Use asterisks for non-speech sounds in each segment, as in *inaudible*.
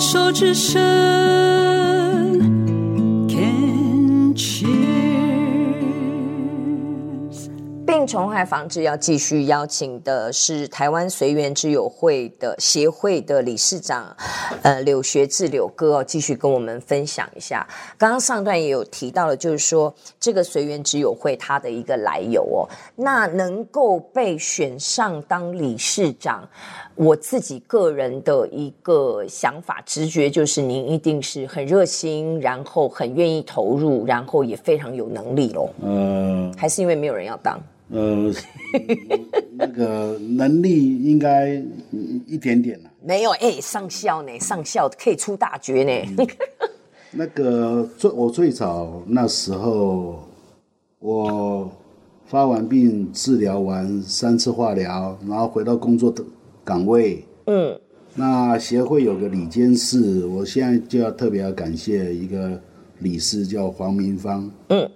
手之伸虫害防治要继续邀请的是台湾随缘之友会的协会的理事长，呃，柳学志柳哥哦，继续跟我们分享一下。刚刚上段也有提到了，就是说这个随缘之友会它的一个来由哦，那能够被选上当理事长。我自己个人的一个想法、直觉就是，您一定是很热心，然后很愿意投入，然后也非常有能力喽。嗯，还是因为没有人要当？呃，那个能力应该一点点了。没有，哎，上校呢？上校可以出大绝呢。嗯、那个最我最早那时候，我发完病，治疗完三次化疗，然后回到工作的。岗位，嗯，那协会有个理监事，我现在就要特别要感谢一个理事叫黄明芳，嗯，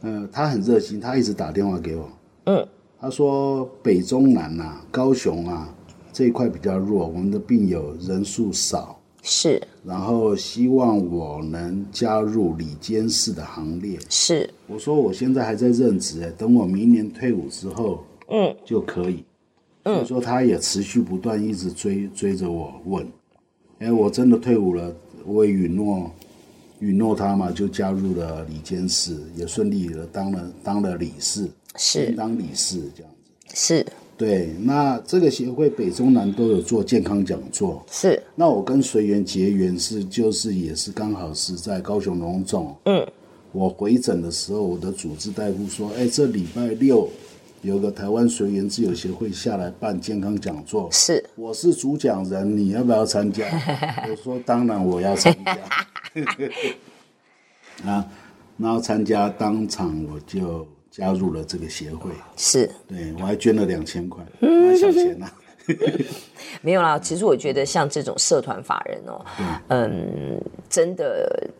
呃，他很热心，他一直打电话给我，嗯，他说北中南啊，高雄啊这一块比较弱，我们的病友人数少，是，然后希望我能加入李监事的行列，是，我说我现在还在任职，等我明年退伍之后，嗯，就可以。所以说，他也持续不断一直追追着我问，哎，我真的退伍了，我也允诺允诺他嘛，就加入了李监事，也顺利的当了当了理事，是当理事这样子，是对。那这个协会北中南都有做健康讲座，是。那我跟随缘结缘是就是也是刚好是在高雄荣总，嗯，我回诊的时候，我的主治大夫说，哎，这礼拜六。有个台湾随缘自由协会下来办健康讲座，是，我是主讲人，你要不要参加？*laughs* 我说当然我要参加，*laughs* 啊，然后参加当场我就加入了这个协会，是，对，我还捐了两千块，蛮小钱呐、啊，*laughs* 没有啦，其实我觉得像这种社团法人哦，嗯，真的。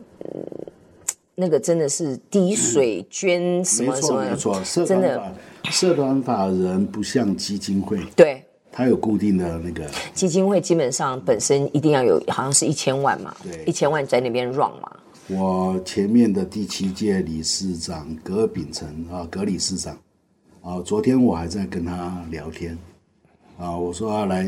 那个真的是滴水捐什么什么？没错，没错，真的，社团法人不像基金会，对，它有固定的那个。基金会基本上本身一定要有，好像是一千万嘛，对，一千万在那边 run 嘛。我前面的第七届理事长葛秉成啊，葛理事长。啊，昨天我还在跟他聊天。啊，我说要来，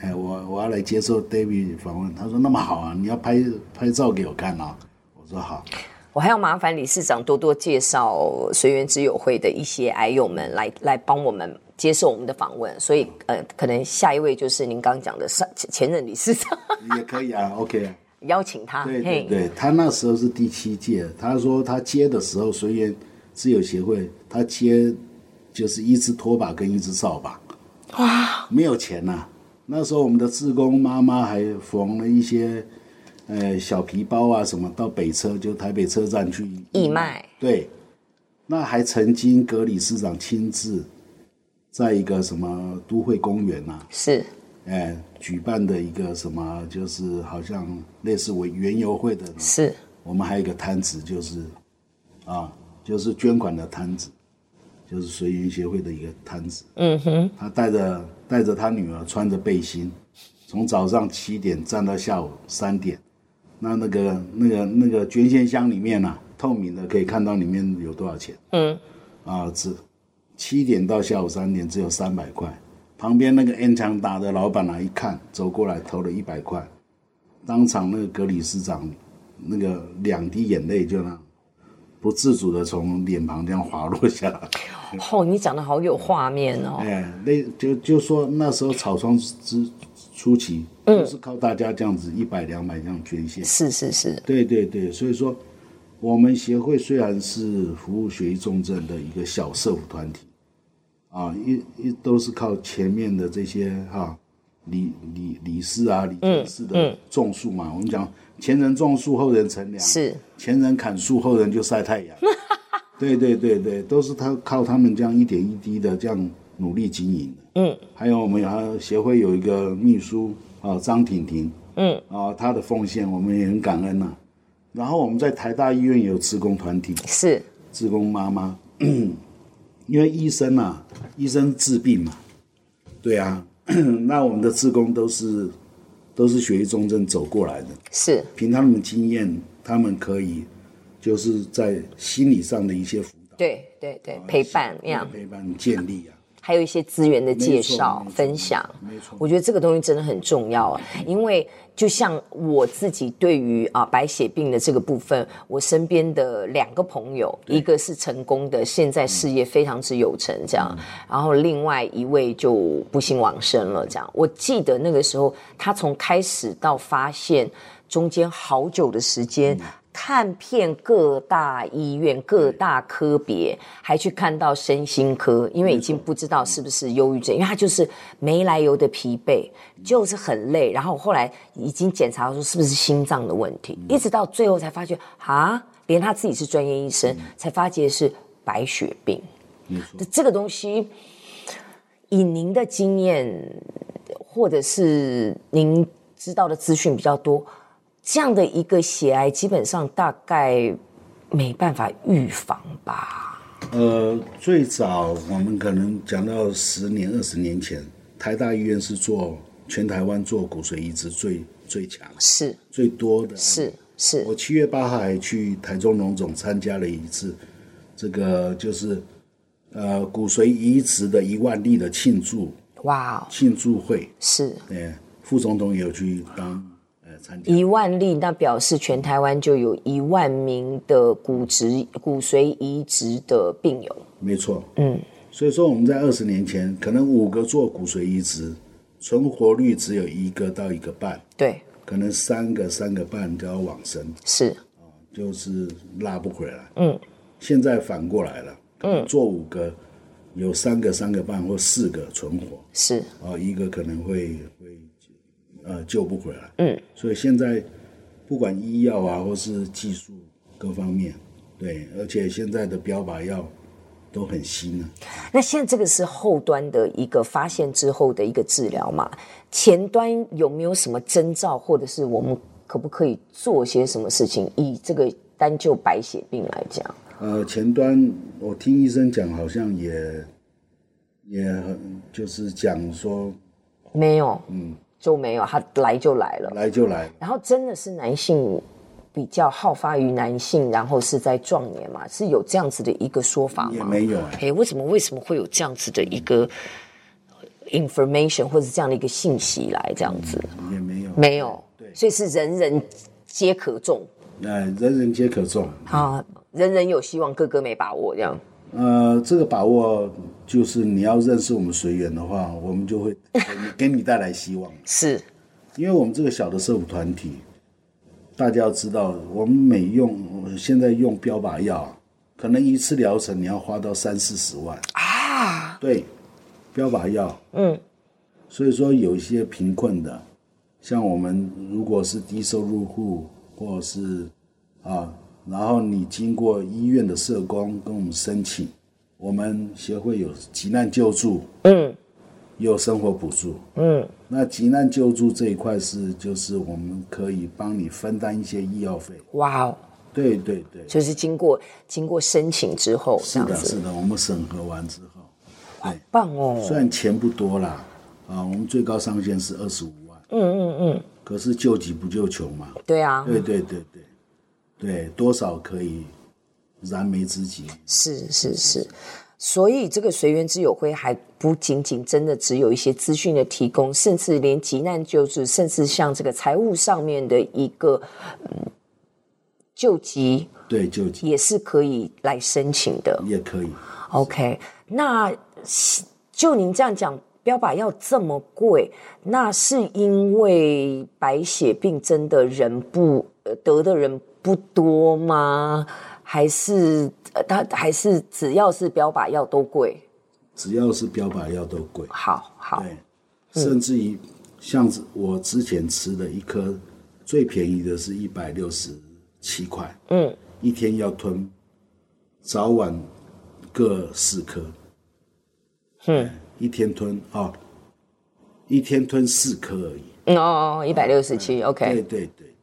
哎，我我要来接受 David 访问，他说那么好啊，你要拍拍照给我看啊，我说好。我还要麻烦理事长多多介绍随缘之友会的一些癌友们来来帮我们接受我们的访问，所以呃，可能下一位就是您刚刚讲的上前任理事长。也可以啊，OK 啊，邀请他。对对对，他那时候是第七届，他说他接的时候随缘自由协会，他接就是一只拖把跟一只扫把，哇，没有钱呐、啊，那时候我们的志工妈妈还缝了一些。呃，小皮包啊，什么到北车就台北车站去义卖。对，那还曾经格理事长亲自在一个什么都会公园呐、啊，是，哎，举办的一个什么，就是好像类似为园游会的。是。我们还有一个摊子，就是啊，就是捐款的摊子，就是随缘协会的一个摊子。嗯哼。他带着带着他女儿穿着背心，从早上七点站到下午三点。那那个那个那个捐献箱里面啊，透明的可以看到里面有多少钱。嗯，啊，只七点到下午三点只有三百块。旁边那个 N 强打的老板啊，一看走过来投了一百块，当场那个格理事长那个两滴眼泪就那不自主的从脸庞这样滑落下来。哦，你讲的好有画面哦。哎，那就就说那时候草创之。初期就是靠大家这样子一百两百这样捐献，是是是，对对对，所以说我们协会虽然是服务血液重症的一个小社福团体，啊，一一都是靠前面的这些哈、啊、理理理事啊李氏的种树嘛，我们讲前人种树后人乘凉，是。前人砍树后人就晒太阳，对对对对，都是他靠他们这样一点一滴的这样努力经营的。嗯，还有我们还有协会有一个秘书啊，张婷婷，嗯，啊，她的奉献我们也很感恩呐、啊。然后我们在台大医院也有职工团体，是。职工妈妈，因为医生啊，医生治病嘛，对啊，*clears throat* 那我们的志工都是都是血液重症走过来的，是。凭他们的经验，他们可以就是在心理上的一些辅导，对对对，陪伴那样，陪伴建立啊。还有一些资源的介绍分享，没错，我觉得这个东西真的很重要啊，因为就像我自己对于啊白血病的这个部分，我身边的两个朋友，一个是成功的，现在事业非常之有成，这样，然后另外一位就不幸往生了，这样。我记得那个时候，他从开始到发现，中间好久的时间。看遍各大医院、各大科别，还去看到身心科，因为已经不知道是不是忧郁症，因为他就是没来由的疲惫，就是很累。然后后来已经检查说是不是心脏的问题，一直到最后才发觉啊，连他自己是专业医生，才发觉是白血病。这个东西，以您的经验，或者是您知道的资讯比较多。这样的一个血癌，基本上大概没办法预防吧？呃，最早我们可能讲到十年、二十年前，台大医院是做全台湾做骨髓移植最最强，是最多的。是是。我七月八号还去台中农总参加了一次，这个就是呃骨髓移植的一万例的庆祝，哇、wow，庆祝会是。对，副总统也有去当。一万例，那表示全台湾就有一万名的骨质骨髓移植的病友。没错，嗯，所以说我们在二十年前，可能五个做骨髓移植，存活率只有一个到一个半，对，可能三个三个半都要往生，是，就是拉不回来，嗯，现在反过来了，嗯，做五个，有三个三个半或四个存活，是，哦，一个可能会。呃，救不回来。嗯，所以现在不管医药啊，或是技术各方面，对，而且现在的标靶药都很新啊。那现在这个是后端的一个发现之后的一个治疗嘛？前端有没有什么征兆，或者是我们可不可以做些什么事情？以这个单就白血病来讲，呃，前端我听医生讲，好像也也很就是讲说没有，嗯。就没有，他来就来了，来就来。然后真的是男性比较好发于男性，然后是在壮年嘛，是有这样子的一个说法吗？也没有哎，为什么为什么会有这样子的一个 information 或者这样的一个信息来这样子？也没有，没有，对，所以是人人皆可中，哎，人人皆可中啊，人人有希望，个个没把握这样。呃，这个把握就是你要认识我们随缘的话，我们就会 *laughs* 给你，带来希望。是，因为我们这个小的社福团体，大家要知道，我们每用现在用标靶药，可能一次疗程你要花到三四十万啊。对，标靶药，嗯，所以说有一些贫困的，像我们如果是低收入户，或者是啊。然后你经过医院的社工跟我们申请，我们协会有急难救助，嗯，有生活补助，嗯，那急难救助这一块是就是我们可以帮你分担一些医药费。哇哦，对对对，就是经过经过申请之后，是的，是的，我们审核完之后，好棒哦。虽然钱不多啦，啊，我们最高上限是二十五万，嗯嗯嗯，可是救急不救穷嘛，对啊，对对对对。对，多少可以燃眉之急。是是是，所以这个随缘之友会还不仅仅真的只有一些资讯的提供，甚至连急难救助，甚至像这个财务上面的一个嗯救急，对救急也是可以来申请的，也可以。OK，那就您这样讲，标靶药这么贵，那是因为白血病真的人不得的人不多吗？还是呃，他还是只要是标靶药都贵？只要是标靶药都贵。好好，对，甚至于像我之前吃的一颗最便宜的是一百六十七块，嗯，一天要吞早晚各四颗，嗯，一天吞啊、哦，一天吞四颗而已。嗯、哦，一百六十七，OK，对对对。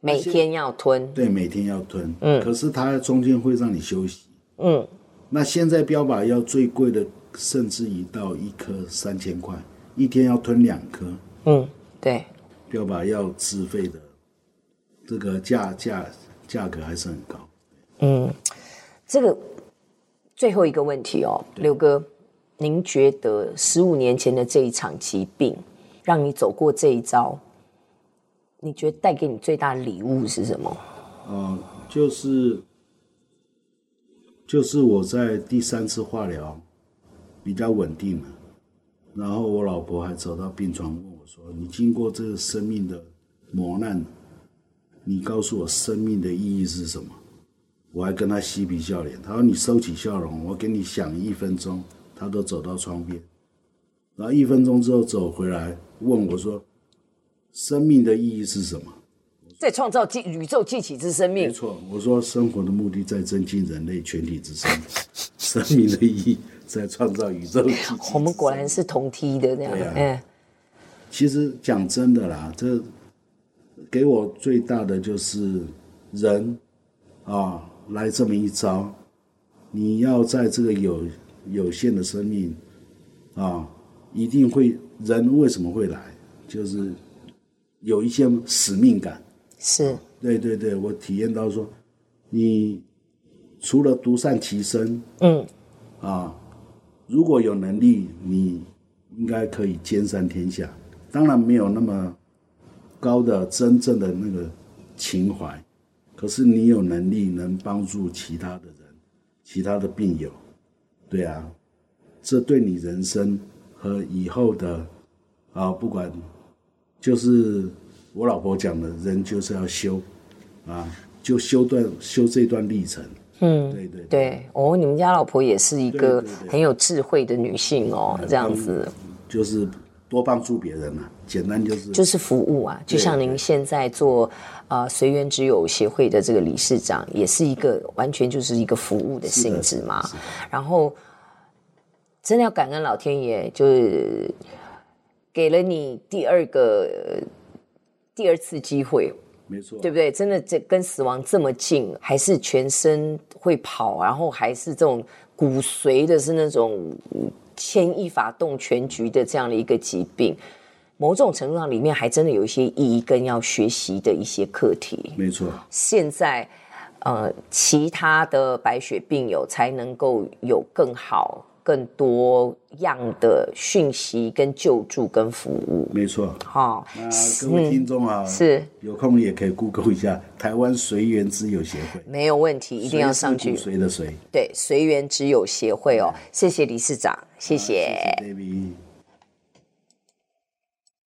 每天要吞，对，每天要吞。嗯，可是它中间会让你休息。嗯，那现在标靶药最贵的，甚至一到一颗三千块，一天要吞两颗。嗯，对。标靶药自费的这个价价价格还是很高。嗯，这个最后一个问题哦，刘哥，您觉得十五年前的这一场疾病，让你走过这一遭，你觉得带给你最大的礼物是什么？嗯、就是就是我在第三次化疗比较稳定了，然后我老婆还走到病床问我说：“你经过这个生命的磨难，你告诉我生命的意义是什么？”我还跟他嬉皮笑脸，他说：“你收起笑容，我给你想一分钟。”他都走到窗边，然后一分钟之后走回来问我说：“生命的意义是什么？”在创造宇宙继起之生命。没错，我说生活的目的在增进人类全体之生，*laughs* 生命的意义在创造宇宙。我们果然是同梯的那样。对啊。嗯。其实讲真的啦，这给我最大的就是人啊。来这么一招，你要在这个有有限的生命啊，一定会人为什么会来？就是有一些使命感。是，对对对，我体验到说，你除了独善其身，嗯，啊，如果有能力，你应该可以兼善天下。当然没有那么高的真正的那个情怀。可是你有能力能帮助其他的人，其他的病友，对啊，这对你人生和以后的啊，不管就是我老婆讲的，人就是要修啊，就修段修这段历程。嗯，对对对，对哦，你们家老婆也是一个很有智慧的女性哦，对对对，这样子就是多帮助别人啊，简单就是就是服务啊，就像您现在做。啊，随缘之友协会的这个理事长也是一个完全就是一个服务的性质嘛。然后，真的要感恩老天爷，就是给了你第二个第二次机会，没错，对不对？真的这跟死亡这么近，还是全身会跑，然后还是这种骨髓的是那种牵一发动全局的这样的一个疾病。某种程度上，里面还真的有一些意义跟要学习的一些课题。没错。现在，呃，其他的白血病友才能够有更好、更多样的讯息、跟救助、跟服务。没错。好，那各位听众啊，是有空也可以 Google 一下台湾随缘之友协会。没有问题，一定要上去。随的随。对，随缘之友协会哦，谢谢理事长，谢谢。谢谢 David